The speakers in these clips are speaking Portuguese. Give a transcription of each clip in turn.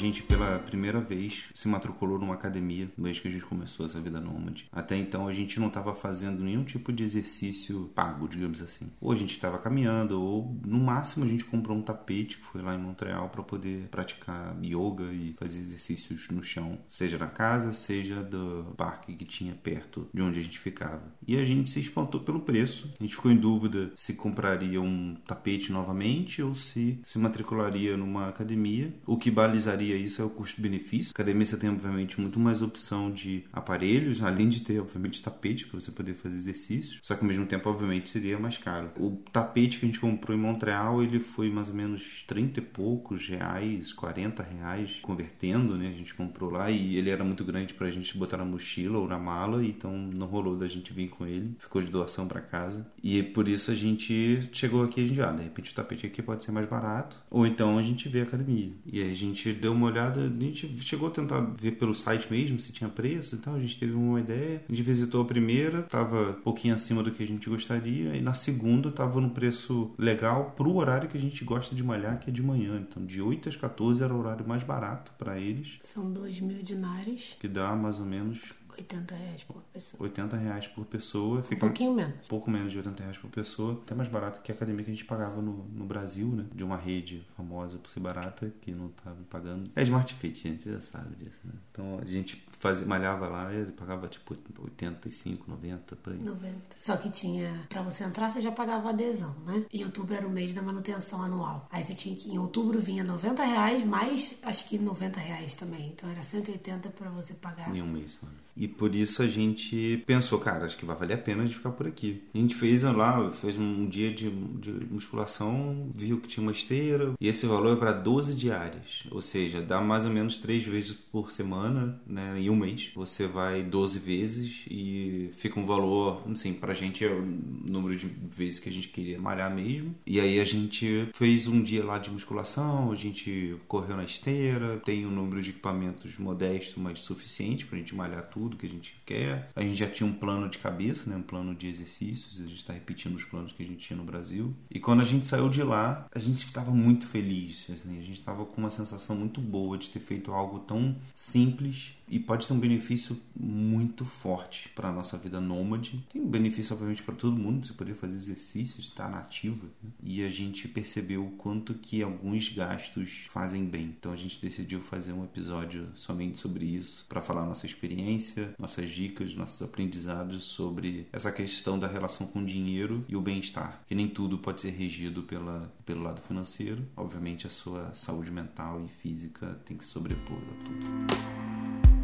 gente, pela primeira vez, se matriculou numa academia mês que a gente começou essa vida nômade. Até então, a gente não estava fazendo nenhum tipo de exercício pago, digamos assim. Ou a gente estava caminhando, ou no máximo a gente comprou um tapete que foi lá em Montreal para poder praticar yoga e fazer exercícios no chão, seja na casa, seja do parque que tinha perto de onde a gente ficava. E a gente se espantou pelo preço. A gente ficou em dúvida se compraria um tapete novamente ou se se matricularia numa academia. O que balizaria isso é o custo-benefício. Academia você tem, obviamente, muito mais opção de aparelhos, além de ter, obviamente, tapete para você poder fazer exercícios. Só que ao mesmo tempo, obviamente, seria mais caro. O tapete que a gente comprou em Montreal, ele foi mais ou menos 30 e poucos reais, 40 reais, convertendo, né? A gente comprou lá e ele era muito grande para a gente botar na mochila ou na mala, então não rolou da gente vir com ele. Ficou de doação para casa. E por isso a gente chegou aqui a gente, ah, de repente o tapete aqui pode ser mais barato. Ou então a gente vê a academia. E a gente deu uma olhada, a gente chegou a tentar ver pelo site mesmo se tinha preço e tal. A gente teve uma ideia. A gente visitou a primeira, tava um pouquinho acima do que a gente gostaria. E na segunda tava no preço legal pro horário que a gente gosta de malhar, que é de manhã. Então de 8 às 14 era o horário mais barato para eles. São 2 mil dinares. Que dá mais ou menos 80 reais por pessoa. 80 reais por pessoa. Fica um pouquinho menos. Pouco menos de 80 reais por pessoa. Até mais barato que a academia que a gente pagava no, no Brasil, né? De uma rede famosa por ser barata, que não tava pagando. É Smart Fit, gente, você já sabe disso, né? Então a gente fazia, malhava lá e ele pagava tipo 85, 90 por aí. 90. Só que tinha, pra você entrar, você já pagava adesão, né? Em outubro era o mês da manutenção anual. Aí você tinha que, em outubro vinha 90 reais, mais acho que 90 reais também. Então era 180 pra você pagar. Em um mês, mano. E por isso a gente pensou, cara, acho que vai valer a pena a gente ficar por aqui. A gente fez lá, fez um dia de, de musculação, viu que tinha uma esteira, e esse valor é para 12 diárias. Ou seja, dá mais ou menos 3 vezes por semana, né? Um mês. Você vai 12 vezes e fica um valor, assim, pra gente é o número de vezes que a gente queria malhar mesmo. E aí a gente fez um dia lá de musculação, a gente correu na esteira, tem um número de equipamentos modesto, mas suficiente pra gente malhar tudo que a gente quer. A gente já tinha um plano de cabeça, né? um plano de exercícios, a gente está repetindo os planos que a gente tinha no Brasil. E quando a gente saiu de lá, a gente estava muito feliz, assim, a gente estava com uma sensação muito boa de ter feito algo tão simples e pode ter um benefício muito forte para a nossa vida nômade. Tem um benefício, obviamente, para todo mundo, você poder fazer exercícios, estar nativa. Né? E a gente percebeu o quanto que alguns gastos fazem bem. Então a gente decidiu fazer um episódio somente sobre isso, para falar nossa experiência, nossas dicas, nossos aprendizados sobre essa questão da relação com o dinheiro e o bem-estar. Que nem tudo pode ser regido pela, pelo lado financeiro. Obviamente, a sua saúde mental e física tem que sobrepor a tudo.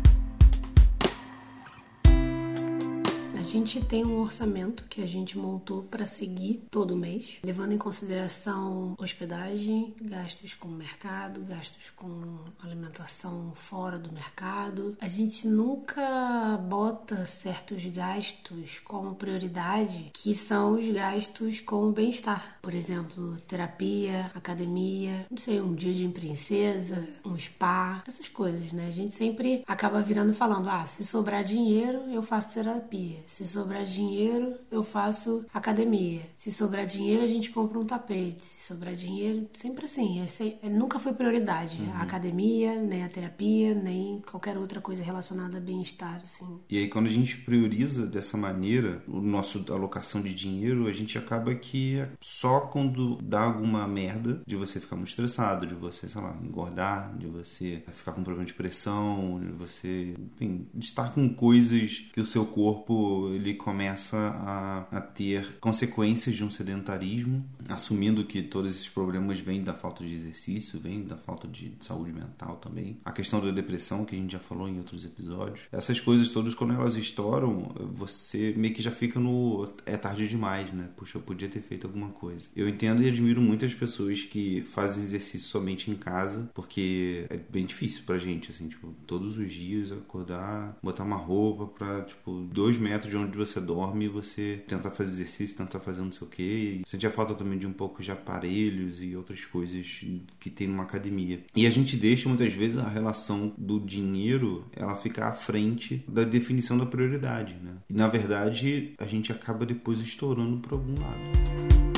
Gente tem um orçamento que a gente montou para seguir todo mês, levando em consideração hospedagem, gastos com mercado, gastos com alimentação fora do mercado. A gente nunca bota certos gastos como prioridade, que são os gastos com bem-estar. Por exemplo, terapia, academia, não sei, um dia de princesa, um spa, essas coisas, né? A gente sempre acaba virando falando: ah, se sobrar dinheiro, eu faço terapia. Se sobrar dinheiro, eu faço academia. Se sobrar dinheiro, a gente compra um tapete. Se sobrar dinheiro, sempre assim. É, é, nunca foi prioridade. Uhum. A academia, nem a terapia, nem qualquer outra coisa relacionada a bem-estar, assim. E aí, quando a gente prioriza dessa maneira o nosso alocação de dinheiro, a gente acaba que só quando dá alguma merda de você ficar muito estressado, de você, sei lá, engordar, de você ficar com problema de pressão, de você, enfim, de estar com coisas que o seu corpo ele começa a, a ter consequências de um sedentarismo, assumindo que todos esses problemas vêm da falta de exercício, vêm da falta de saúde mental também. A questão da depressão, que a gente já falou em outros episódios. Essas coisas todas, quando elas estouram, você meio que já fica no. É tarde demais, né? Puxa, eu podia ter feito alguma coisa. Eu entendo e admiro muitas pessoas que fazem exercício somente em casa, porque é bem difícil pra gente, assim, tipo, todos os dias acordar, botar uma roupa pra, tipo, dois metros de onde você dorme, você tenta fazer exercício, tenta fazer não sei o que. Sentia falta também de um pouco de aparelhos e outras coisas que tem numa academia. E a gente deixa muitas vezes a relação do dinheiro ela ficar à frente da definição da prioridade, né? E na verdade a gente acaba depois estourando por algum lado.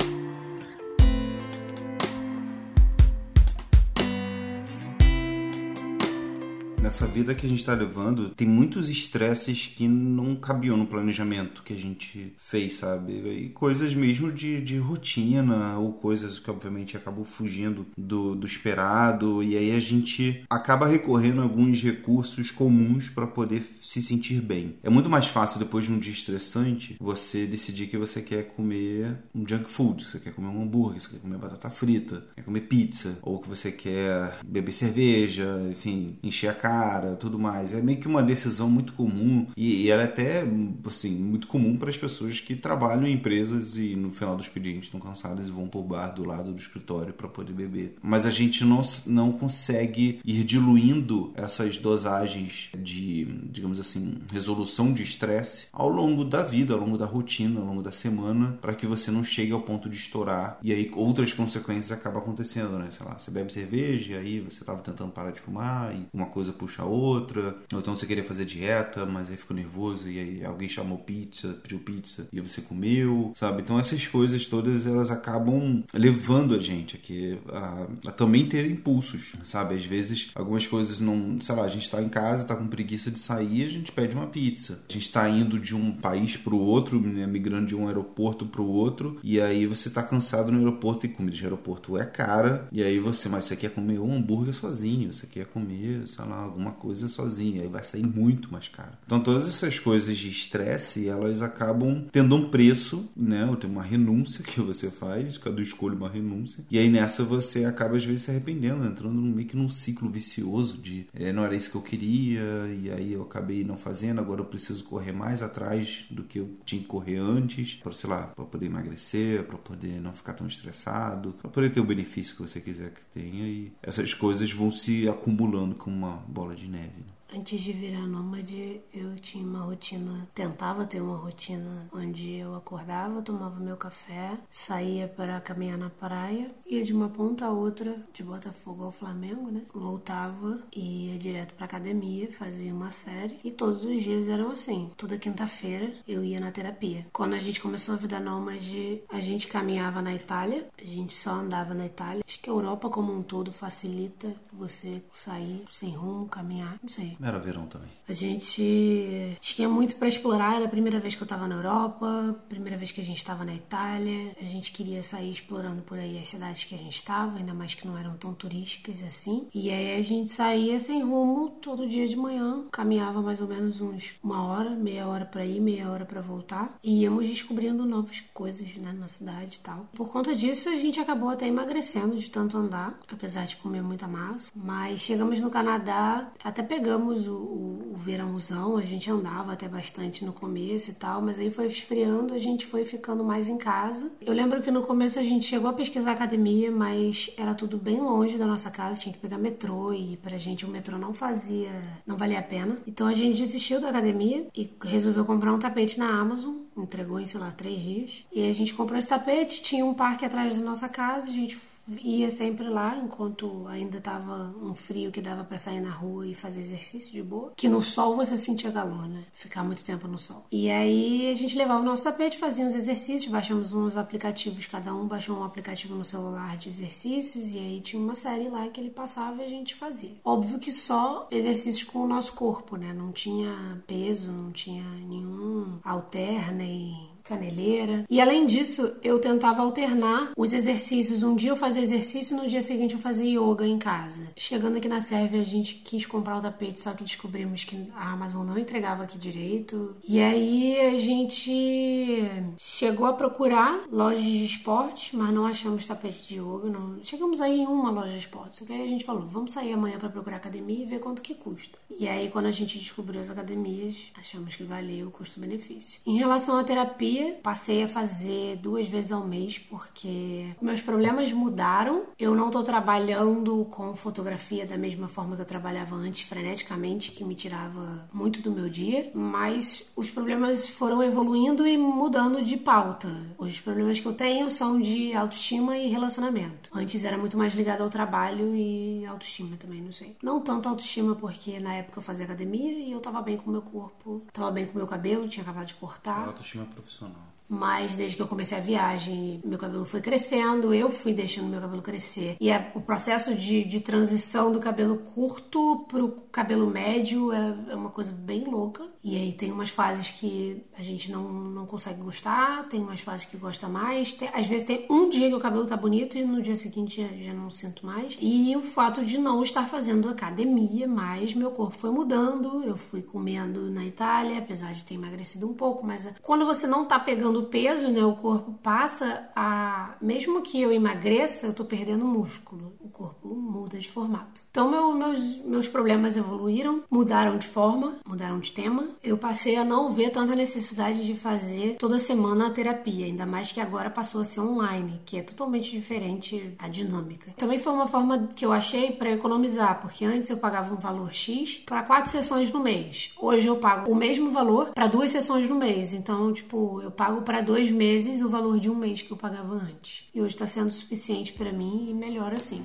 Nessa vida que a gente está levando, tem muitos estresses que não cabiam no planejamento que a gente fez, sabe? E coisas mesmo de, de rotina, ou coisas que obviamente acabam fugindo do, do esperado, e aí a gente acaba recorrendo a alguns recursos comuns para poder se sentir bem. É muito mais fácil depois de um dia estressante você decidir que você quer comer um junk food, você quer comer um hambúrguer, você quer comer batata frita, quer comer pizza, ou que você quer beber cerveja, enfim, encher a cara, tudo mais. É meio que uma decisão muito comum e, e ela é até assim muito comum para as pessoas que trabalham em empresas e no final do expediente estão cansadas e vão pro bar do lado do escritório para poder beber. Mas a gente não, não consegue ir diluindo essas dosagens de, digamos assim, resolução de estresse ao longo da vida, ao longo da rotina, ao longo da semana, para que você não chegue ao ponto de estourar e aí outras consequências acabam acontecendo, né? Sei lá, você bebe cerveja, aí você estava tentando parar de fumar e uma coisa puxa a outra, ou então você queria fazer dieta, mas aí ficou nervoso e aí alguém chamou pizza, pediu pizza e você comeu, sabe? Então essas coisas todas elas acabam levando a gente aqui a, a também ter impulsos, sabe? Às vezes algumas coisas não, sei lá, a gente está em casa, está com preguiça de sair, a gente pede uma pizza. A gente está indo de um país para o outro, né, migrando de um aeroporto para o outro, e aí você está cansado no aeroporto e comida de aeroporto é cara, e aí você, mas você quer comer um hambúrguer sozinho, você quer comer, sei lá, alguma coisa sozinho, aí vai sair muito mais caro. Então todas essas coisas de estresse, elas acabam tendo um preço, né? Tem uma renúncia que você faz, cada escolha uma renúncia, e aí nessa você acaba às vezes se arrependendo, entrando meio que num ciclo vicioso de é, não era isso que eu queria, e aí eu acabei não fazendo, agora eu preciso correr mais atrás do que eu tinha que correr antes, para sei lá, para poder emagrecer, para poder não ficar tão estressado, para poder ter o benefício que você quiser que tenha e essas coisas vão se acumulando como uma bola de neve. Né? Antes de virar nômade, eu tinha uma rotina, tentava ter uma rotina onde eu acordava, tomava meu café, saía para caminhar na praia, ia de uma ponta a outra, de Botafogo ao Flamengo, né? Voltava e ia direto para academia, fazia uma série e todos os dias eram assim. Toda quinta-feira eu ia na terapia. Quando a gente começou a vida nômade, a gente caminhava na Itália, a gente só andava na Itália. Acho que a Europa como um todo facilita você sair sem rumo, caminhar, não sei. Era verão também. A gente tinha muito para explorar. Era a primeira vez que eu estava na Europa, primeira vez que a gente estava na Itália. A gente queria sair explorando por aí as cidades que a gente estava, ainda mais que não eram tão turísticas assim. E aí a gente saía sem rumo todo dia de manhã, caminhava mais ou menos uns uma hora, meia hora para ir, meia hora para voltar. E íamos descobrindo novas coisas né, na cidade e tal. Por conta disso, a gente acabou até emagrecendo de tanto andar, apesar de comer muita massa. Mas chegamos no Canadá, até pegamos o, o, o, verãozão, a gente andava até bastante no começo e tal, mas aí foi esfriando, a gente foi ficando mais em casa. Eu lembro que no começo a gente chegou a pesquisar academia, mas era tudo bem longe da nossa casa, tinha que pegar metrô e pra gente o metrô não fazia, não valia a pena. Então a gente desistiu da academia e resolveu comprar um tapete na Amazon, entregou em, sei lá, três dias. E a gente comprou esse tapete, tinha um parque atrás da nossa casa, a gente ia sempre lá enquanto ainda tava um frio que dava para sair na rua e fazer exercício de boa. Que no sol você sentia calor, né? Ficar muito tempo no sol. E aí a gente levava o nosso tapete, fazia uns exercícios, baixamos uns aplicativos, cada um baixou um aplicativo no celular de exercícios e aí tinha uma série lá que ele passava e a gente fazia. Óbvio que só exercícios com o nosso corpo, né? Não tinha peso, não tinha nenhum alter nem caneleira. E além disso, eu tentava alternar os exercícios. Um dia eu fazia exercício, no dia seguinte eu fazia yoga em casa. Chegando aqui na Sérvia, a gente quis comprar o tapete, só que descobrimos que a Amazon não entregava aqui direito. E aí a gente chegou a procurar lojas de esporte, mas não achamos tapete de yoga. Não... Chegamos aí em uma loja de esporte, só que aí a gente falou, vamos sair amanhã para procurar academia e ver quanto que custa. E aí quando a gente descobriu as academias, achamos que valeu o custo-benefício. Em relação à terapia, passei a fazer duas vezes ao mês porque meus problemas mudaram. Eu não tô trabalhando com fotografia da mesma forma que eu trabalhava antes, freneticamente, que me tirava muito do meu dia, mas os problemas foram evoluindo e mudando de pauta. Hoje os problemas que eu tenho são de autoestima e relacionamento. Antes era muito mais ligado ao trabalho e autoestima também, não sei. Não tanto autoestima porque na época eu fazia academia e eu tava bem com o meu corpo, tava bem com o meu cabelo, tinha acabado de cortar. Autoestima profissional. no? Mas desde que eu comecei a viagem, meu cabelo foi crescendo, eu fui deixando meu cabelo crescer. E é, o processo de, de transição do cabelo curto pro cabelo médio é, é uma coisa bem louca. E aí tem umas fases que a gente não, não consegue gostar, tem umas fases que gosta mais. Tem, às vezes tem um dia que o cabelo tá bonito e no dia seguinte já, já não sinto mais. E o fato de não estar fazendo academia mais, meu corpo foi mudando. Eu fui comendo na Itália, apesar de ter emagrecido um pouco, mas quando você não tá pegando peso, né, o corpo passa a. Mesmo que eu emagreça, eu tô perdendo músculo. O corpo muda de formato. Então, meu, meus, meus problemas evoluíram, mudaram de forma, mudaram de tema eu passei a não ver tanta necessidade de fazer toda semana a terapia, ainda mais que agora passou a ser online, que é totalmente diferente a dinâmica. Também foi uma forma que eu achei para economizar, porque antes eu pagava um valor X para quatro sessões no mês. Hoje eu pago o mesmo valor para duas sessões no mês. Então, tipo, eu pago para dois meses o valor de um mês que eu pagava antes. E hoje está sendo suficiente para mim e melhor assim.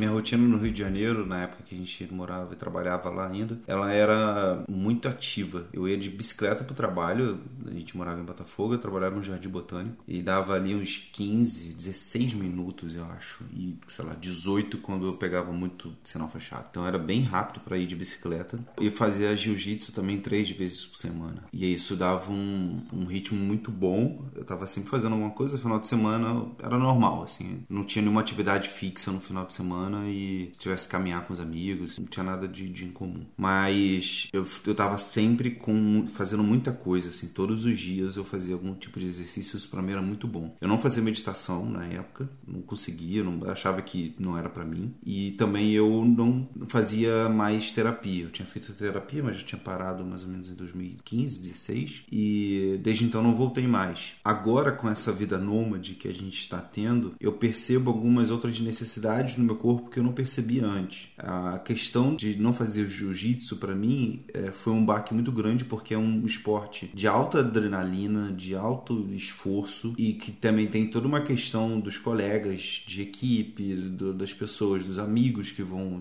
Minha rotina no Rio de Janeiro, na época que a gente morava e trabalhava lá ainda, ela era muito ativa. Eu ia de bicicleta pro trabalho, a gente morava em Botafogo, eu trabalhava no Jardim Botânico e dava ali uns 15, 16 minutos, eu acho, e sei lá, 18 quando eu pegava muito sinal fechado. Então era bem rápido para ir de bicicleta. E fazia jiu-jitsu também três vezes por semana. E isso dava um, um ritmo muito bom. Eu tava sempre fazendo alguma coisa, final de semana era normal, assim. Não tinha nenhuma atividade fixa no final de semana e tivesse que caminhar com os amigos, não tinha nada de, de incomum. Mas eu, eu tava sempre com fazendo muita coisa, assim, todos os dias eu fazia algum tipo de exercício, isso pra mim era muito bom. Eu não fazia meditação na época, não conseguia, não achava que não era para mim. E também eu não fazia mais terapia. Eu tinha feito terapia, mas já tinha parado mais ou menos em 2015, 16 e desde então não voltei mais. Agora com essa vida nômade que a gente está tendo, eu percebo algumas outras necessidades no meu corpo corpo que eu não percebi antes. A questão de não fazer jiu-jitsu para mim é, foi um baque muito grande porque é um esporte de alta adrenalina, de alto esforço e que também tem toda uma questão dos colegas de equipe, do, das pessoas, dos amigos que vão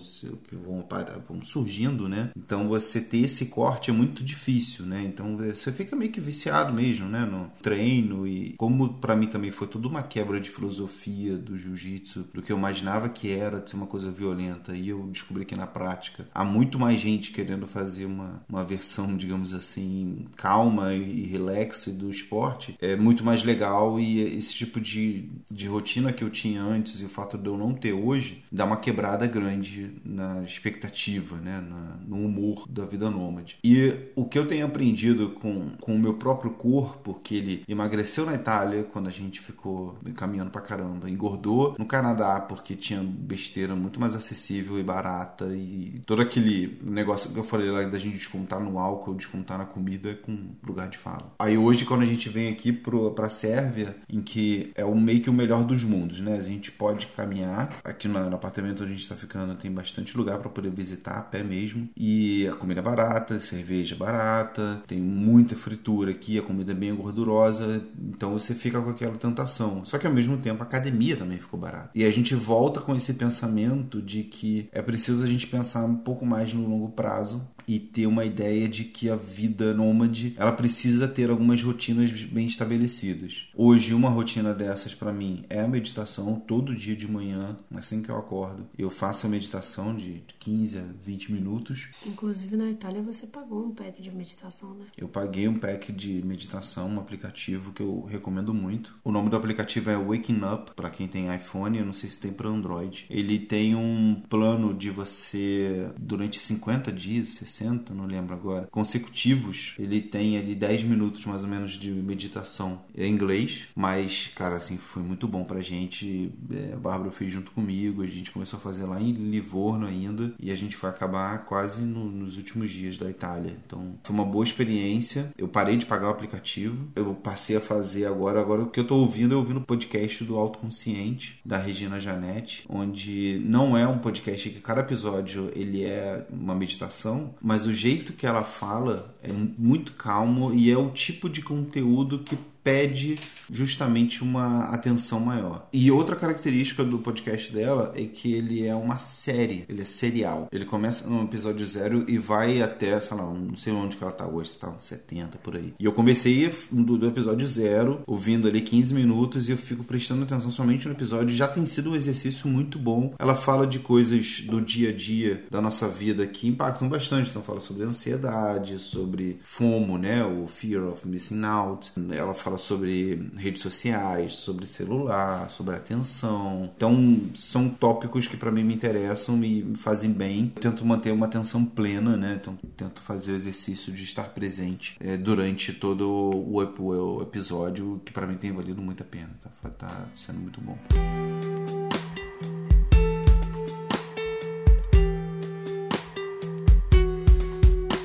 que vão, vão surgindo, né? Então você ter esse corte é muito difícil, né? Então você fica meio que viciado mesmo, né? No treino e como para mim também foi tudo uma quebra de filosofia do jiu-jitsu, do que eu imaginava que era ser uma coisa violenta. E eu descobri que na prática há muito mais gente querendo fazer uma, uma versão, digamos assim, calma e, e do esporte. É muito mais legal e esse tipo de, de rotina que eu tinha antes e o fato de eu não ter hoje dá uma quebrada grande na expectativa, né? Na, no humor da vida nômade. E o que eu tenho aprendido com, com o meu próprio corpo, que ele emagreceu na Itália quando a gente ficou caminhando pra caramba, engordou no Canadá porque tinha besteira besteira muito mais acessível e barata e todo aquele negócio que eu falei lá da gente descontar no álcool, descontar na comida com lugar de fala. Aí hoje quando a gente vem aqui pro, pra Sérvia, em que é o meio que o melhor dos mundos, né? A gente pode caminhar, aqui no, no apartamento onde a gente tá ficando tem bastante lugar para poder visitar a pé mesmo e a comida é barata, cerveja é barata, tem muita fritura aqui, a comida é bem gordurosa, então você fica com aquela tentação. Só que ao mesmo tempo a academia também ficou barata. E a gente volta com esse pensamento pensamento de que é preciso a gente pensar um pouco mais no longo prazo e ter uma ideia de que a vida nômade ela precisa ter algumas rotinas bem estabelecidas. Hoje uma rotina dessas para mim é a meditação todo dia de manhã, assim que eu acordo. Eu faço a meditação de 15 a 20 minutos. Inclusive na Itália você pagou um pack de meditação, né? Eu paguei um pack de meditação, um aplicativo que eu recomendo muito. O nome do aplicativo é Waking Up para quem tem iPhone, eu não sei se tem para Android. Ele tem um plano de você durante 50 dias, 60, não lembro agora, consecutivos. Ele tem ali 10 minutos mais ou menos de meditação em inglês, mas cara, assim, foi muito bom pra gente. É, a Bárbara fez junto comigo, a gente começou a fazer lá em Livorno ainda e a gente foi acabar quase no, nos últimos dias da Itália. Então, foi uma boa experiência. Eu parei de pagar o aplicativo. Eu passei a fazer agora, agora o que eu tô ouvindo, eu ouvindo o podcast do Autoconsciente da Regina Janete, onde não é um podcast que cada episódio ele é uma meditação, mas o jeito que ela fala é muito calmo e é o tipo de conteúdo que pede justamente uma atenção maior. E outra característica do podcast dela é que ele é uma série, ele é serial. Ele começa no episódio zero e vai até, sei lá, não sei onde que ela tá hoje, se tá uns 70 por aí. E eu comecei do, do episódio zero, ouvindo ali 15 minutos e eu fico prestando atenção somente no episódio. Já tem sido um exercício muito bom. Ela fala de coisas do dia a dia da nossa vida que impactam bastante. Então fala sobre ansiedade, sobre FOMO, né, o Fear of Missing Out. Ela fala sobre redes sociais, sobre celular, sobre atenção. Então, são tópicos que para mim me interessam e me fazem bem. Eu tento manter uma atenção plena, né? Então, tento fazer o exercício de estar presente é, durante todo o, o episódio, que para mim tem valido muito a pena. Tá, tá sendo muito bom.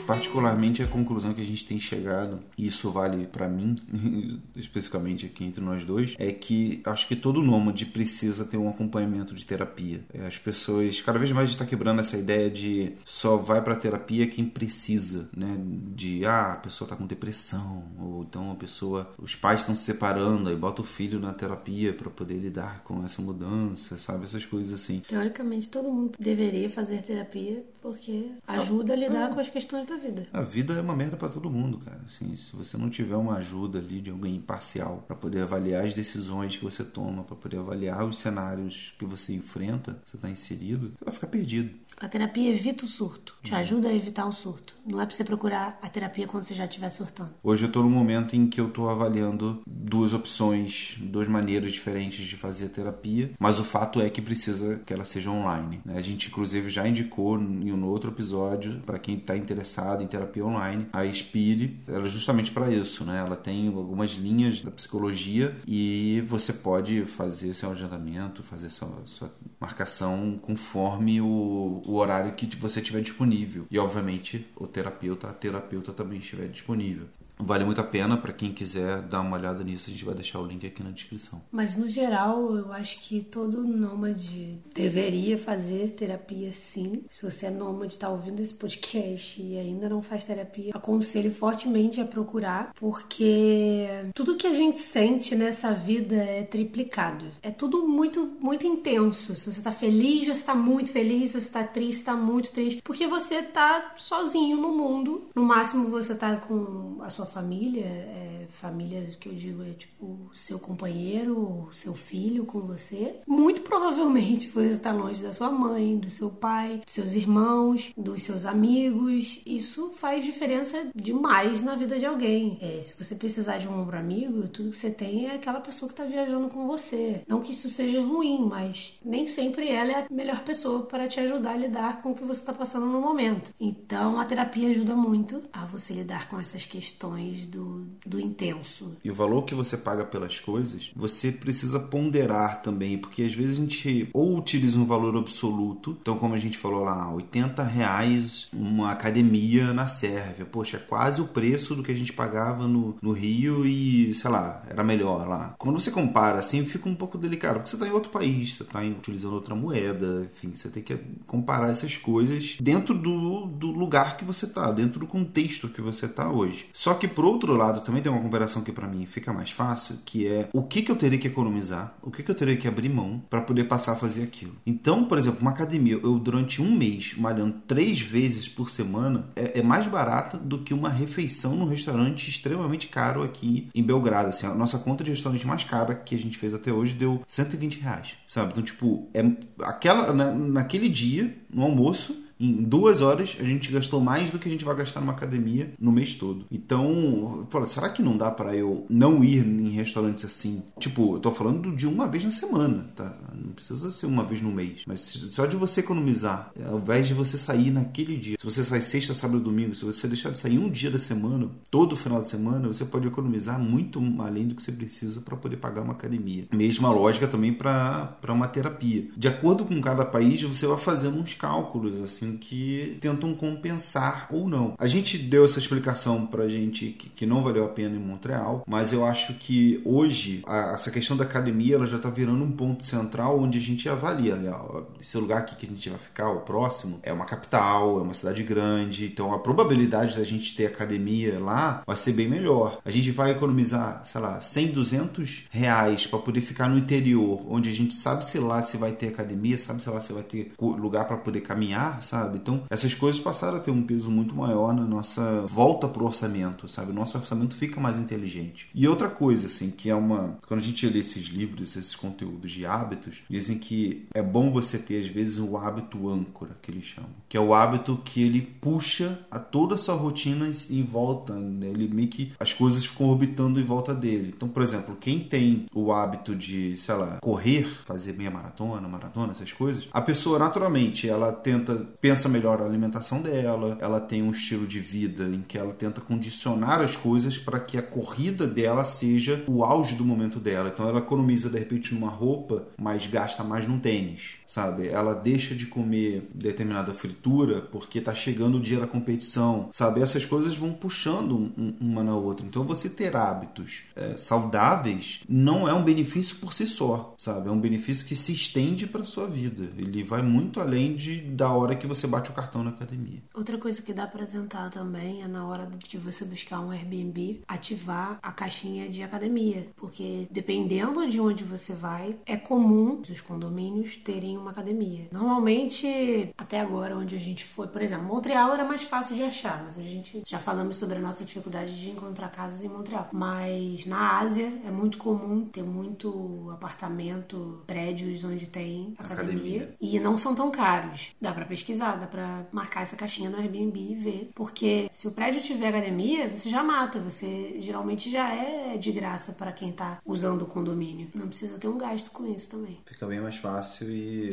Particularmente a conclusão que a gente tem chegado, e isso vale para mim, especificamente aqui entre nós dois, é que acho que todo nômade precisa ter um acompanhamento de terapia. É, as pessoas, cada vez mais está quebrando essa ideia de só vai para terapia quem precisa, né? De ah, a pessoa tá com depressão, ou então a pessoa, os pais estão se separando, aí bota o filho na terapia para poder lidar com essa mudança, sabe? Essas coisas assim. Teoricamente, todo mundo deveria fazer terapia porque ajuda a lidar com as questões da vida. A vida é uma merda para todo mundo, cara. Assim, se você não tiver uma ajuda ali de alguém imparcial para poder avaliar as decisões que você toma, para poder avaliar os cenários que você enfrenta, você está inserido, você vai ficar perdido. A terapia evita o surto, te ajuda a evitar o surto. Não é para você procurar a terapia quando você já estiver surtando. Hoje eu estou no momento em que eu estou avaliando duas opções, duas maneiras diferentes de fazer a terapia, mas o fato é que precisa que ela seja online. Né? A gente inclusive já indicou em um outro episódio para quem está interessado em terapia online, a Spire, ela é justamente para isso, né? Ela tem algumas linhas da psicologia e você pode fazer seu agendamento, fazer sua, sua marcação conforme o o horário que você tiver disponível. E, obviamente, o terapeuta, a terapeuta também estiver disponível. Vale muito a pena para quem quiser dar uma olhada nisso. A gente vai deixar o link aqui na descrição. Mas no geral, eu acho que todo nômade deveria fazer terapia sim. Se você é nômade, está ouvindo esse podcast e ainda não faz terapia, aconselho fortemente a procurar, porque tudo que a gente sente nessa vida é triplicado. É tudo muito, muito intenso. Se você está feliz, você está muito feliz. Se você está triste, está muito triste. Porque você está sozinho no mundo. No máximo, você está com a sua sua família, é, família que eu digo é tipo seu companheiro, seu filho com você, muito provavelmente você está longe da sua mãe, do seu pai, dos seus irmãos, dos seus amigos. Isso faz diferença demais na vida de alguém. É, se você precisar de um ombro amigo, tudo que você tem é aquela pessoa que está viajando com você. Não que isso seja ruim, mas nem sempre ela é a melhor pessoa para te ajudar a lidar com o que você está passando no momento. Então a terapia ajuda muito a você lidar com essas questões questões do, do intenso. E o valor que você paga pelas coisas, você precisa ponderar também, porque às vezes a gente ou utiliza um valor absoluto, então como a gente falou lá, 80 reais uma academia na Sérvia, poxa, é quase o preço do que a gente pagava no, no Rio e, sei lá, era melhor lá. Quando você compara assim, fica um pouco delicado, porque você está em outro país, você está utilizando outra moeda, enfim, você tem que comparar essas coisas dentro do, do lugar que você está, dentro do contexto que você está hoje. Só que que por outro lado também tem uma comparação que para mim fica mais fácil, que é o que, que eu teria que economizar, o que, que eu teria que abrir mão para poder passar a fazer aquilo. Então, por exemplo, uma academia, eu durante um mês malhando três vezes por semana é, é mais barata do que uma refeição num restaurante extremamente caro aqui em Belgrado. Assim, a nossa conta de restaurante mais cara que a gente fez até hoje deu 120 reais, sabe? Então, tipo, é aquela na, naquele dia, no almoço, em duas horas a gente gastou mais do que a gente vai gastar numa academia no mês todo. Então, fala, será que não dá para eu não ir em restaurantes assim? Tipo, eu tô falando de uma vez na semana, tá? Não precisa ser uma vez no mês. Mas só de você economizar, ao invés de você sair naquele dia. Se você sai sexta, sábado e domingo, se você deixar de sair um dia da semana, todo final de semana, você pode economizar muito além do que você precisa para poder pagar uma academia. Mesma lógica também para uma terapia. De acordo com cada país, você vai fazendo uns cálculos assim assim, que tentam compensar ou não. A gente deu essa explicação pra gente que, que não valeu a pena em Montreal, mas eu acho que hoje a, essa questão da academia ela já tá virando um ponto central onde a gente avalia, né? esse lugar aqui que a gente vai ficar, o próximo, é uma capital, é uma cidade grande, então a probabilidade da gente ter academia lá vai ser bem melhor. A gente vai economizar, sei lá, 100, 200 reais para poder ficar no interior, onde a gente sabe se lá se vai ter academia, sabe se lá se vai ter lugar para poder caminhar, sabe? Então, essas coisas passaram a ter um peso muito maior na nossa volta pro orçamento, sabe? O nosso orçamento fica mais inteligente. E outra coisa, assim, que é uma. Quando a gente lê esses livros, esses conteúdos de hábitos, dizem que é bom você ter, às vezes, o hábito âncora, que eles chamam. Que é o hábito que ele puxa a toda a sua rotina em volta, né? Ele meio que as coisas ficam orbitando em volta dele. Então, por exemplo, quem tem o hábito de, sei lá, correr, fazer meia maratona, maratona, essas coisas, a pessoa naturalmente ela tenta, pensa melhor a alimentação dela, ela tem um estilo de vida em que ela tenta condicionar as coisas para que a corrida dela seja o auge do momento dela. Então ela economiza de repente numa roupa, mas gasta mais num tênis, sabe? Ela deixa de comer determinada fritura porque tá chegando o dia da competição, sabe? Essas coisas vão puxando uma na outra. Então você ter hábitos é, saudáveis não é um benefício por si só, sabe? É um benefício que se estende para sua vida. Ele vai muito além de da hora que você bate o cartão na academia. Outra coisa que dá para tentar também é na hora de você buscar um Airbnb, ativar a caixinha de academia, porque dependendo de onde você vai, é comum os condomínios terem uma academia. Normalmente, até agora onde a gente foi, por exemplo, Montreal era mais fácil de achar, mas a gente já falamos sobre a nossa dificuldade de encontrar casas em Montreal. Mas na Ásia é muito comum ter muito apartamento, prédios onde tem academia, academia. e não são tão caros. Dá para pesquisar, dá para marcar essa caixinha no Airbnb e ver, porque se o prédio tiver academia, você já mata, você geralmente já é de graça para quem tá usando o condomínio. Não precisa ter um gasto com isso também. Fica bem mais fácil e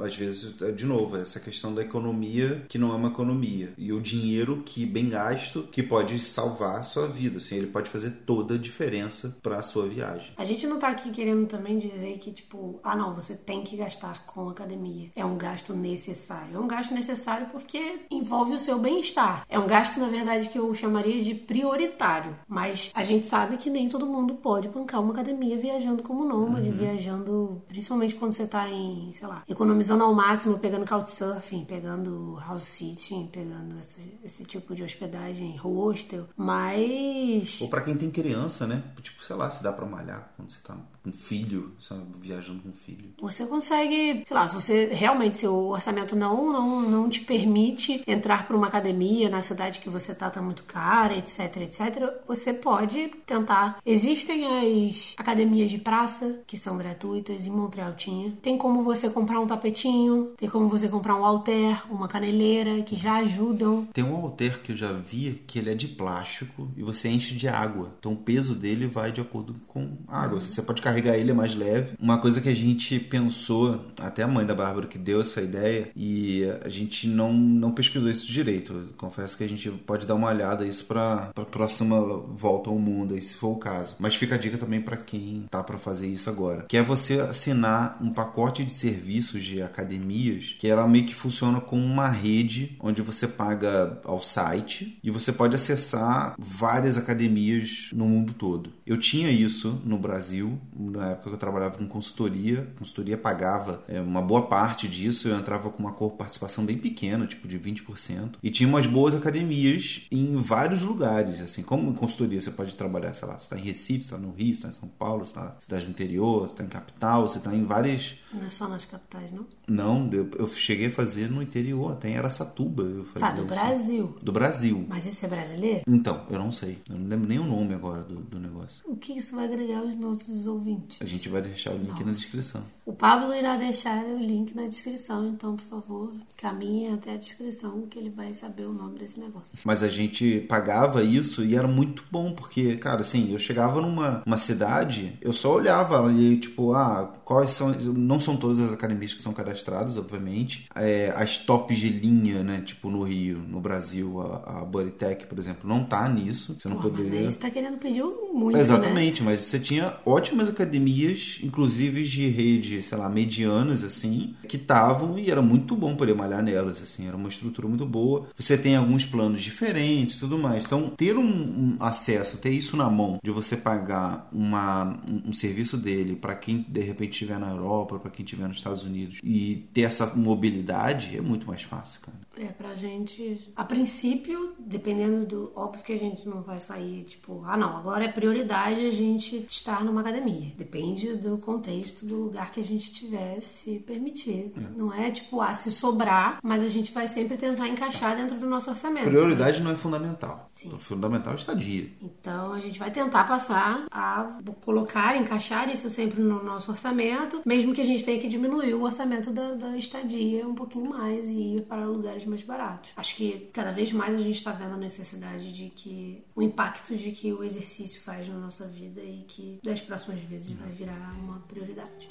às vezes, é, de novo, essa questão da economia que não é uma economia e o dinheiro que bem gasto que pode salvar a sua vida, assim, ele pode fazer toda a diferença para a sua viagem. A gente não tá aqui querendo também dizer que tipo, ah não, você tem que gastar com academia. É um gasto necessário. É um gasto necessário porque envolve o seu bem-estar. É um gasto, na verdade, que eu chamaria de prioritário. Mas a gente sabe que nem todo mundo pode bancar uma academia viajando como nômade, uhum. viajando, principalmente quando você tá em, sei lá, economizando ao máximo, pegando couchsurfing, pegando house sitting, pegando esse, esse tipo de hospedagem, hostel. Mas. Ou para quem tem criança, né? Tipo, sei lá, se dá para malhar quando você tá um filho, sabe? viajando com um filho. Você consegue, sei lá, se você realmente seu orçamento não não, não te permite entrar para uma academia na cidade que você tá tá muito cara, etc, etc, você pode tentar. Existem as academias de praça que são gratuitas em Montreal tinha. Tem como você comprar um tapetinho, tem como você comprar um halter, uma caneleira que já ajudam. Tem um halter que eu já vi que ele é de plástico e você enche de água. Então o peso dele vai de acordo com a água. Uhum. Você pode carregar ele é mais leve. Uma coisa que a gente pensou, até a mãe da Bárbara que deu essa ideia, e a gente não, não pesquisou isso direito. Confesso que a gente pode dar uma olhada isso para a próxima volta ao mundo, aí, se for o caso. Mas fica a dica também para quem tá para fazer isso agora, que é você assinar um pacote de serviços de academias, que ela meio que funciona como uma rede onde você paga ao site e você pode acessar várias academias no mundo todo. Eu tinha isso no Brasil, na época que eu trabalhava com consultoria, a consultoria pagava é, uma boa parte disso, eu entrava com uma participação bem pequena, tipo de 20%, e tinha umas boas academias em vários lugares, assim, como consultoria. Você pode trabalhar, sei lá, você está em Recife, você está no Rio, você está em São Paulo, você está na cidade do interior, você está em capital, você está em várias... Não é só nas capitais, não? Não, eu, eu cheguei a fazer no interior, até em Aracatuba eu fazia Tá, do isso. Brasil. Do Brasil. Mas isso é brasileiro? Então, eu não sei, eu não lembro nem o nome agora do, do negócio. O que isso vai agregar aos nossos ouvintes? A gente vai deixar o link Nossa. na descrição. O Pablo irá deixar o link na descrição, então, por favor, caminhe até a descrição que ele vai saber o nome desse negócio. Mas a gente pagava isso e era muito bom, porque, cara, assim, eu chegava numa uma cidade, eu só olhava e, tipo, ah, quais são. Não são todas as academias academias que são cadastradas, obviamente. É, as tops de linha, né? Tipo no Rio, no Brasil, a, a Bodytech, por exemplo, não tá nisso. Você não Pô, poderia. Mas aí você tá querendo pedir muito, né? Exatamente, mas você tinha ótimas academias, inclusive de rede, sei lá, medianas, assim, que estavam e era muito bom poder malhar nelas, assim, era uma estrutura muito boa. Você tem alguns planos diferentes tudo mais. Então, ter um, um acesso, ter isso na mão, de você pagar uma, um, um serviço dele para quem de repente estiver na Europa, para quem estiver nos Estados Unidos e ter essa mobilidade é muito mais fácil, cara. É, pra gente, a princípio, dependendo do. Óbvio que a gente não vai sair, tipo, ah, não, agora é prioridade a gente estar numa academia. Depende do contexto, do lugar que a gente tiver se permitir. É. Não é tipo, ah, se sobrar, mas a gente vai sempre tentar encaixar dentro do nosso orçamento. Prioridade né? não é fundamental. Sim. O fundamental é estadia. Então a gente vai tentar passar a colocar, encaixar isso sempre no nosso orçamento, mesmo que a gente tenha que diminuir o orçamento da, da estadia um pouquinho mais e ir para lugares mais baratos. Acho que cada vez mais a gente está vendo a necessidade de que o impacto de que o exercício faz na nossa vida e que das próximas vezes vai virar uma prioridade.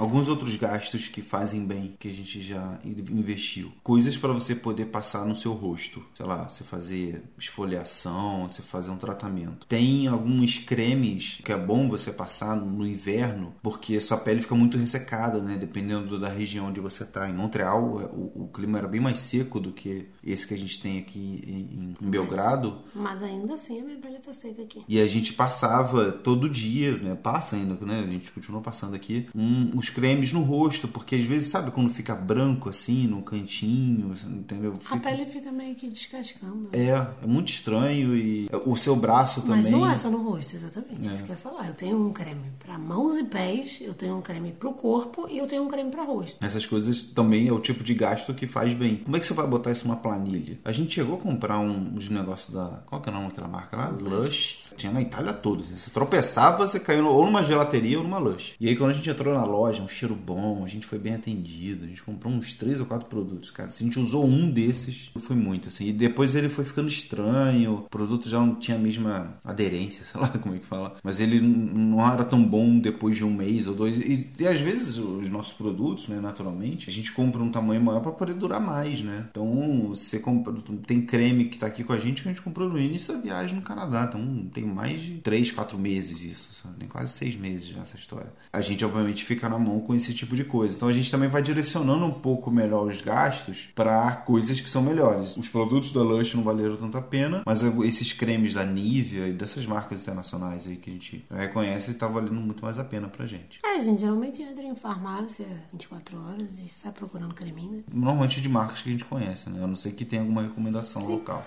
Alguns outros gastos que fazem bem que a gente já investiu. Coisas para você poder passar no seu rosto. Sei lá, você fazer esfoliação, você fazer um tratamento. Tem alguns cremes que é bom você passar no inverno, porque a sua pele fica muito ressecada, né? Dependendo da região onde você está. Em Montreal, é, o, o, clima era bem mais seco do que esse que a gente tem aqui em, em Belgrado. Mas, mas, ainda assim a minha pele tá seca aqui. E a gente passava todo dia, né? Passa ainda, né? A gente continua passando aqui um, os cremes no rosto, porque às vezes, sabe quando fica branco assim, no cantinho, entendeu? Fica... A pele fica meio que descascando. É, é muito estranho e o seu braço também. Mas não é só no rosto, exatamente, é. isso que eu ia falar. Eu tenho um creme para mãos e pés, eu tenho um creme pro corpo e eu tenho um creme para rosto. Essas coisas também é o tipo de gasto que faz bem. Como é que você vai botar isso numa planilha? A gente chegou a comprar um, uns negócios da. Qual que é o nome daquela marca lá? Lush. Tinha na Itália todos. Você tropeçava, você caiu ou numa gelateria ou numa Lush. E aí quando a gente entrou na loja, um cheiro bom, a gente foi bem atendido, a gente comprou uns três ou quatro produtos, cara. Se a gente usou um desses, foi muito, assim. E depois ele foi ficando estranho, o produto já não tinha a mesma aderência, sei lá como é que fala. Mas ele não era tão bom depois de um mês ou dois. E, e às vezes os nossos produtos, né, naturalmente, a gente compra um tamanho maior para poder durar mais, né? Então, você compra, tem creme que tá aqui com a gente que a gente comprou no início da viagem no Canadá. Então, tem mais de três, quatro meses isso, sabe? tem quase seis meses já essa história. A gente, obviamente, fica na mão com esse tipo de coisa. Então a gente também vai direcionando um pouco melhor os gastos para coisas que são melhores. Os produtos da Lush não valeram tanto a pena, mas esses cremes da Nivea e dessas marcas internacionais aí que a gente reconhece tá valendo muito mais a pena pra gente. É, a gente geralmente entra em farmácia 24 horas e sai procurando creminho, né? Normalmente de marcas que a gente conhece, né? A não ser que tenha alguma recomendação Sim. local.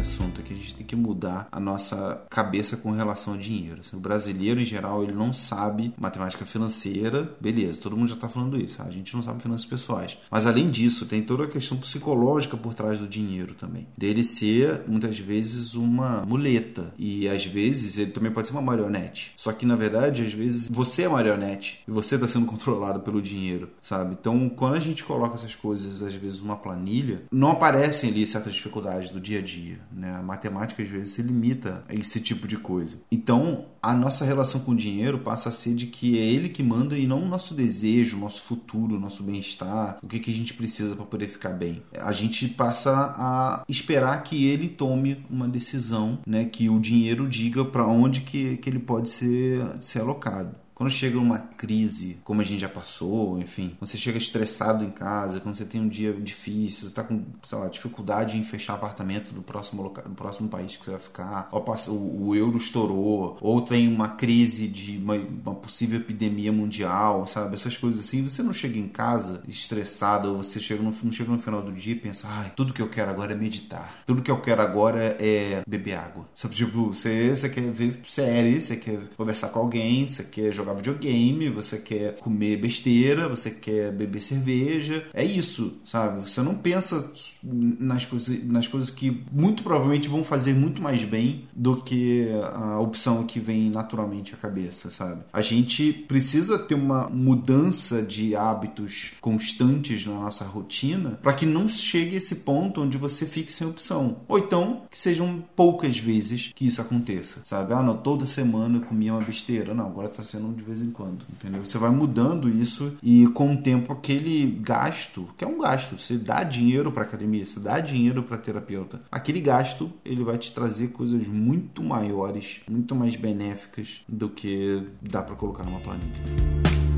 Assunto aqui, a gente tem que mudar a nossa cabeça com relação ao dinheiro. Assim, o brasileiro, em geral, ele não sabe matemática financeira, beleza, todo mundo já está falando isso, a gente não sabe finanças pessoais. Mas além disso, tem toda a questão psicológica por trás do dinheiro também. Dele ser, muitas vezes, uma muleta. E às vezes ele também pode ser uma marionete. Só que, na verdade, às vezes você é marionete e você está sendo controlado pelo dinheiro, sabe? Então, quando a gente coloca essas coisas, às vezes, numa planilha, não aparecem ali certas dificuldades do dia a dia dia. Né? A matemática às vezes se limita a esse tipo de coisa. Então, a nossa relação com o dinheiro passa a ser de que é ele que manda e não o nosso desejo, o nosso futuro, o nosso bem-estar, o que, que a gente precisa para poder ficar bem. A gente passa a esperar que ele tome uma decisão, né? que o dinheiro diga para onde que, que ele pode ser, ser alocado. Quando chega uma crise, como a gente já passou, enfim, você chega estressado em casa, quando você tem um dia difícil, você está com, sei lá, dificuldade em fechar apartamento do próximo, local, do próximo país que você vai ficar, ou o, o euro estourou, ou tem uma crise de uma, uma, possível epidemia mundial, sabe? Essas coisas assim, você não chega em casa estressado, ou você chega no, não chega no final do dia e pensa, ai, tudo que eu quero agora é meditar, tudo que eu quero agora é beber água. Sabe, tipo, você, você quer ver série, você quer conversar com alguém, você quer jogar jogar videogame, você quer comer besteira, você quer beber cerveja. É isso, sabe? Você não pensa nas coisas, nas coisas que muito provavelmente vão fazer muito mais bem do que a opção que vem naturalmente à cabeça, sabe? A gente precisa ter uma mudança de hábitos constantes na nossa rotina para que não chegue esse ponto onde você fique sem opção. Ou então que sejam poucas vezes que isso aconteça, sabe? Ah, não, toda semana eu comia uma besteira. Não, agora tá sendo de vez em quando, entendeu? Você vai mudando isso e com o tempo aquele gasto, que é um gasto, você dá dinheiro para academia, você dá dinheiro para terapeuta, aquele gasto ele vai te trazer coisas muito maiores, muito mais benéficas do que dá para colocar numa planilha.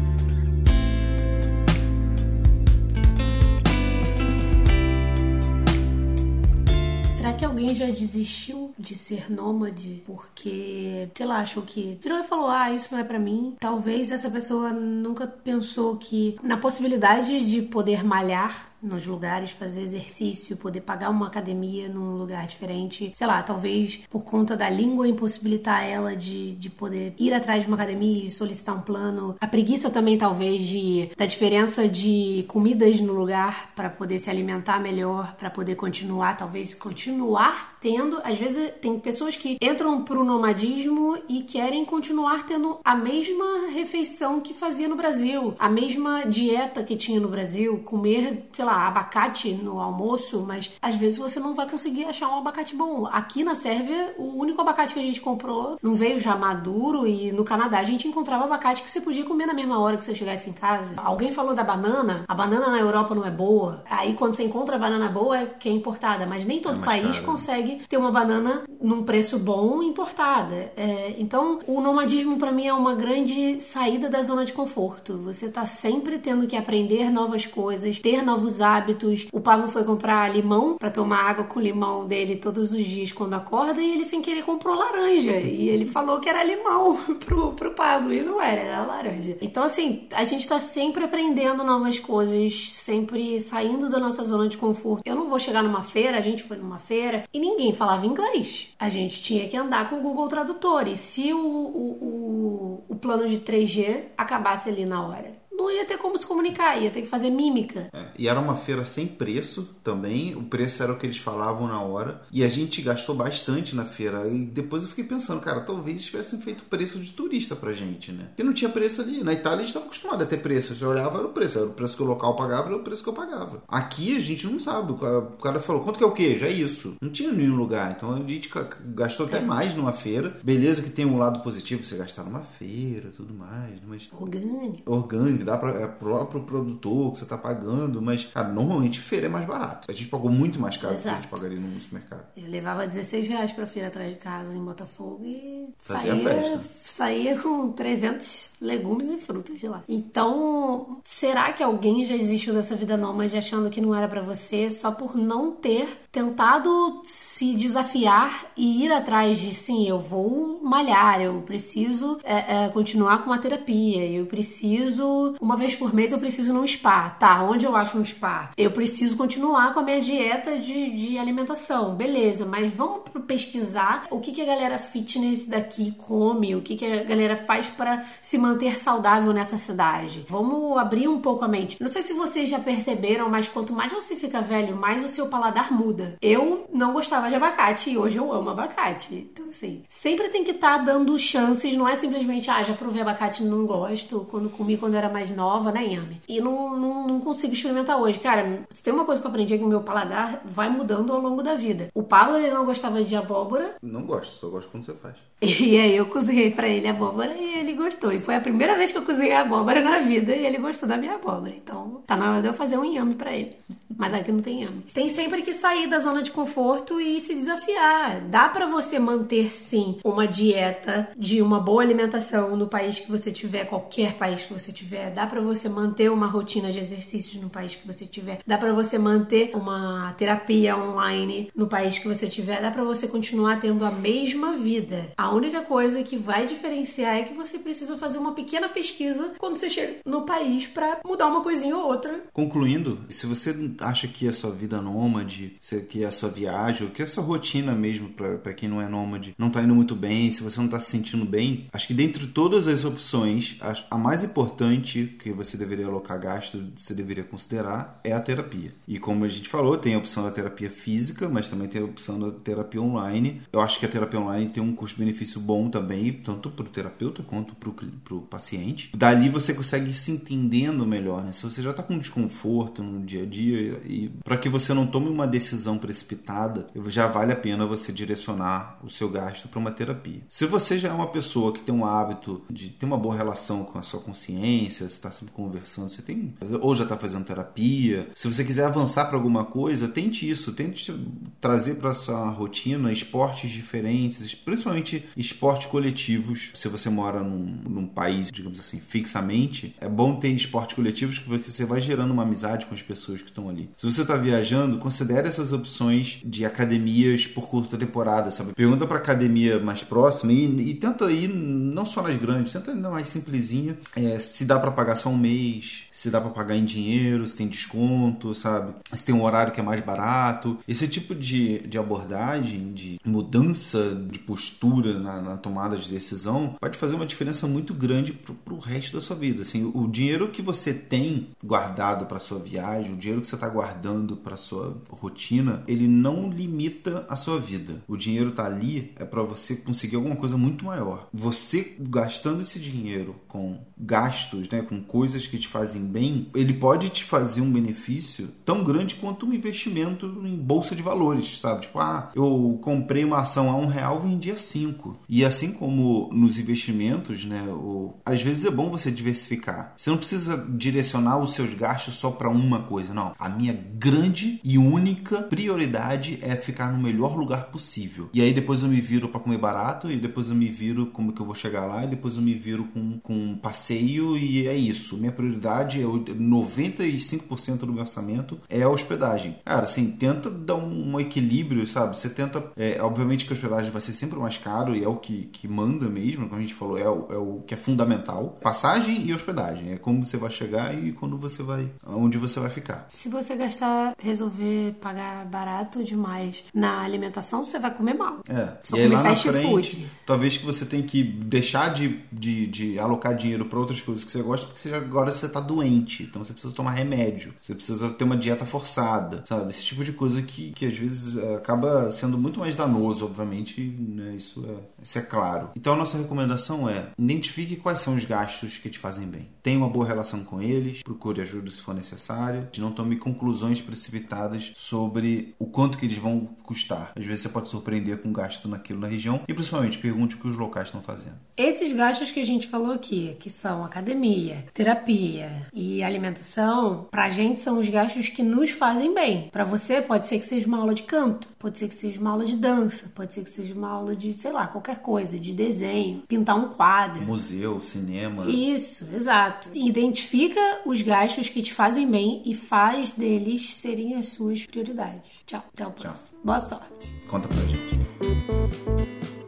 Alguém já desistiu de ser nômade porque, sei lá, achou que virou e falou: "Ah, isso não é para mim"? Talvez essa pessoa nunca pensou que na possibilidade de poder malhar nos lugares, fazer exercício, poder pagar uma academia num lugar diferente. Sei lá, talvez por conta da língua impossibilitar ela de, de poder ir atrás de uma academia e solicitar um plano. A preguiça também, talvez, de, da diferença de comidas no lugar para poder se alimentar melhor, para poder continuar, talvez continuar tendo. Às vezes, tem pessoas que entram pro nomadismo e querem continuar tendo a mesma refeição que fazia no Brasil, a mesma dieta que tinha no Brasil, comer, sei lá, abacate no almoço, mas às vezes você não vai conseguir achar um abacate bom. Aqui na Sérvia, o único abacate que a gente comprou não veio já maduro e no Canadá a gente encontrava abacate que você podia comer na mesma hora que você chegasse em casa. Alguém falou da banana, a banana na Europa não é boa. Aí quando você encontra a banana boa é que é importada, mas nem todo é país caro. consegue ter uma banana num preço bom importada. É, então o nomadismo para mim é uma grande saída da zona de conforto. Você tá sempre tendo que aprender novas coisas, ter novos hábitos. O Pablo foi comprar limão para tomar água com limão dele todos os dias quando acorda e ele sem querer comprou laranja. E ele falou que era limão pro, pro Pablo e não era, era laranja. Então, assim, a gente tá sempre aprendendo novas coisas, sempre saindo da nossa zona de conforto. Eu não vou chegar numa feira, a gente foi numa feira e ninguém falava inglês. A gente tinha que andar com o Google Tradutor. E se o, o, o, o plano de 3G acabasse ali na hora? Não ia ter como se comunicar, ia ter que fazer mímica. É, e era uma feira sem preço também, o preço era o que eles falavam na hora, e a gente gastou bastante na feira. E depois eu fiquei pensando, cara, talvez tivessem feito preço de turista pra gente, né? Porque não tinha preço ali. Na Itália a gente estava acostumado a ter preço. Você olhava, era o preço. Era o preço que o local pagava, era o preço que eu pagava. Aqui a gente não sabe. O cara falou, quanto que é o queijo? É isso. Não tinha nenhum lugar. Então a gente gastou até é. mais numa feira. Beleza que tem um lado positivo, você gastar numa feira tudo mais. Mas... Orgânico. Orgânico, dá para é próprio produtor que você está pagando, mas cara, normalmente feira é mais barato. A gente pagou muito mais caro Exato. do que a gente pagaria no supermercado. Eu levava 16 reais para feira atrás de casa em Botafogo e Fazia saía, festa. saía com 300 legumes e frutas de lá. Então, será que alguém já desistiu dessa vida nômade achando que não era para você só por não ter tentado se desafiar e ir atrás de sim, eu vou malhar, eu preciso é, é, continuar com a terapia, eu preciso uma vez por mês eu preciso num spa, tá? Onde eu acho um spa? Eu preciso continuar com a minha dieta de, de alimentação, beleza? Mas vamos pesquisar o que, que a galera fitness daqui come, o que, que a galera faz para se manter saudável nessa cidade. Vamos abrir um pouco a mente. Não sei se vocês já perceberam, mas quanto mais você fica velho, mais o seu paladar muda. Eu não gostava de abacate e hoje eu amo abacate. Então, assim, sempre tem que estar tá dando chances, não é simplesmente, ah, já provei abacate não gosto, quando comi quando era mais nova, né, Yami? E não, não, não, consigo experimentar hoje. Cara, se tem uma coisa que eu aprendi é que o meu paladar vai mudando ao longo da vida. O Pablo, ele não gostava de abóbora. Não gosto, só gosto quando você faz. E aí eu cozinhei para ele abóbora e ele gostou. E foi a primeira vez que eu cozinhei abóbora na vida e ele gostou da minha abóbora. Então, tá na hora de eu fazer um yame para ele. Mas aqui não tem yame. Tem sempre que sair da zona de conforto e se desafiar. Dá para você manter sim uma dieta de uma boa alimentação no país que você tiver, qualquer país que você tiver dá para você manter uma rotina de exercícios no país que você tiver, dá para você manter uma terapia online no país que você tiver, dá para você continuar tendo a mesma vida. A única coisa que vai diferenciar é que você precisa fazer uma pequena pesquisa quando você chega no país para mudar uma coisinha ou outra. Concluindo, se você acha que a sua vida nômade, que a sua viagem, que a sua rotina mesmo, para quem não é nômade, não tá indo muito bem, se você não tá se sentindo bem, acho que dentre todas as opções, a mais importante que você deveria alocar gasto, você deveria considerar, é a terapia. E como a gente falou, tem a opção da terapia física, mas também tem a opção da terapia online. Eu acho que a terapia online tem um custo-benefício bom também, tanto para o terapeuta quanto para o paciente. Dali você consegue ir se entendendo melhor, né? Se você já está com desconforto no dia a dia e para que você não tome uma decisão precipitada, já vale a pena você direcionar o seu gasto para uma terapia. Se você já é uma pessoa que tem um hábito de ter uma boa relação com a sua consciência, você está sempre conversando, você tem ou já está fazendo terapia. Se você quiser avançar para alguma coisa, tente isso, tente trazer para sua rotina esportes diferentes, principalmente esportes coletivos. Se você mora num, num país, digamos assim, fixamente, é bom ter esportes coletivos porque você vai gerando uma amizade com as pessoas que estão ali. Se você está viajando, considere essas opções de academias por curta temporada, sabe? Pergunta para academia mais próxima e, e, tenta ir não só nas grandes, tenta ir na mais simplesinha. É, se dá para pagar só um mês, se dá para pagar em dinheiro, se tem desconto, sabe? Se tem um horário que é mais barato. Esse tipo de, de abordagem, de mudança de postura na, na tomada de decisão, pode fazer uma diferença muito grande pro, pro resto da sua vida. Assim, o dinheiro que você tem guardado para sua viagem, o dinheiro que você está guardando para sua rotina, ele não limita a sua vida. O dinheiro tá ali é para você conseguir alguma coisa muito maior. Você gastando esse dinheiro com gastos, né, com coisas que te fazem bem, ele pode te fazer um benefício tão grande quanto um investimento em bolsa de valores, sabe? Tipo, ah, eu comprei uma ação a um real, vendi a cinco. E assim como nos investimentos, né, o... às vezes é bom você diversificar. Você não precisa direcionar os seus gastos só para uma coisa, não. A minha grande e única prioridade é ficar no melhor lugar possível. E aí depois eu me viro para comer barato, e depois eu me viro como que eu vou chegar lá, e depois eu me viro com, com um passeio, e é isso. Minha prioridade é 95% do meu orçamento é a hospedagem. Cara, assim, tenta dar um equilíbrio, sabe? Você tenta. É, obviamente que a hospedagem vai ser sempre mais caro e é o que, que manda mesmo, como a gente falou, é o, é o que é fundamental. Passagem e hospedagem. É como você vai chegar e quando você vai. onde você vai ficar. Se você gastar, resolver pagar barato demais na alimentação, você vai comer mal. É. Só e aí, comer lá na fast frente, food. talvez que você tenha que deixar de, de, de alocar dinheiro para outras coisas que você gosta, porque você, agora você tá doente. Então você precisa tomar remédio. Você precisa ter uma dieta forçada, sabe? Esse tipo de coisa que, que às vezes é, acaba sendo muito mais danoso, obviamente, né? Isso é, isso é claro. Então a nossa recomendação é identifique quais são os gastos que te fazem bem. Tenha uma boa relação com eles, procure ajuda se for necessário, não tome conclusões precipitadas sobre o quanto que eles vão custar. Às vezes você pode surpreender com gasto naquilo na região e principalmente pergunte o que os locais estão fazendo. Esses gastos que a gente falou aqui, que são academia, terapia e alimentação, pra gente são os gastos que nos fazem bem. Pra você pode ser que seja uma aula de canto, pode ser que seja uma aula de dança, pode ser que seja uma aula de, sei lá, qualquer coisa, de desenho, pintar um quadro. Museu, cinema. Isso, exato. Identifica os gastos que te fazem bem e faz deles serem as suas prioridades. Tchau, até o próximo. Boa sorte. Conta pra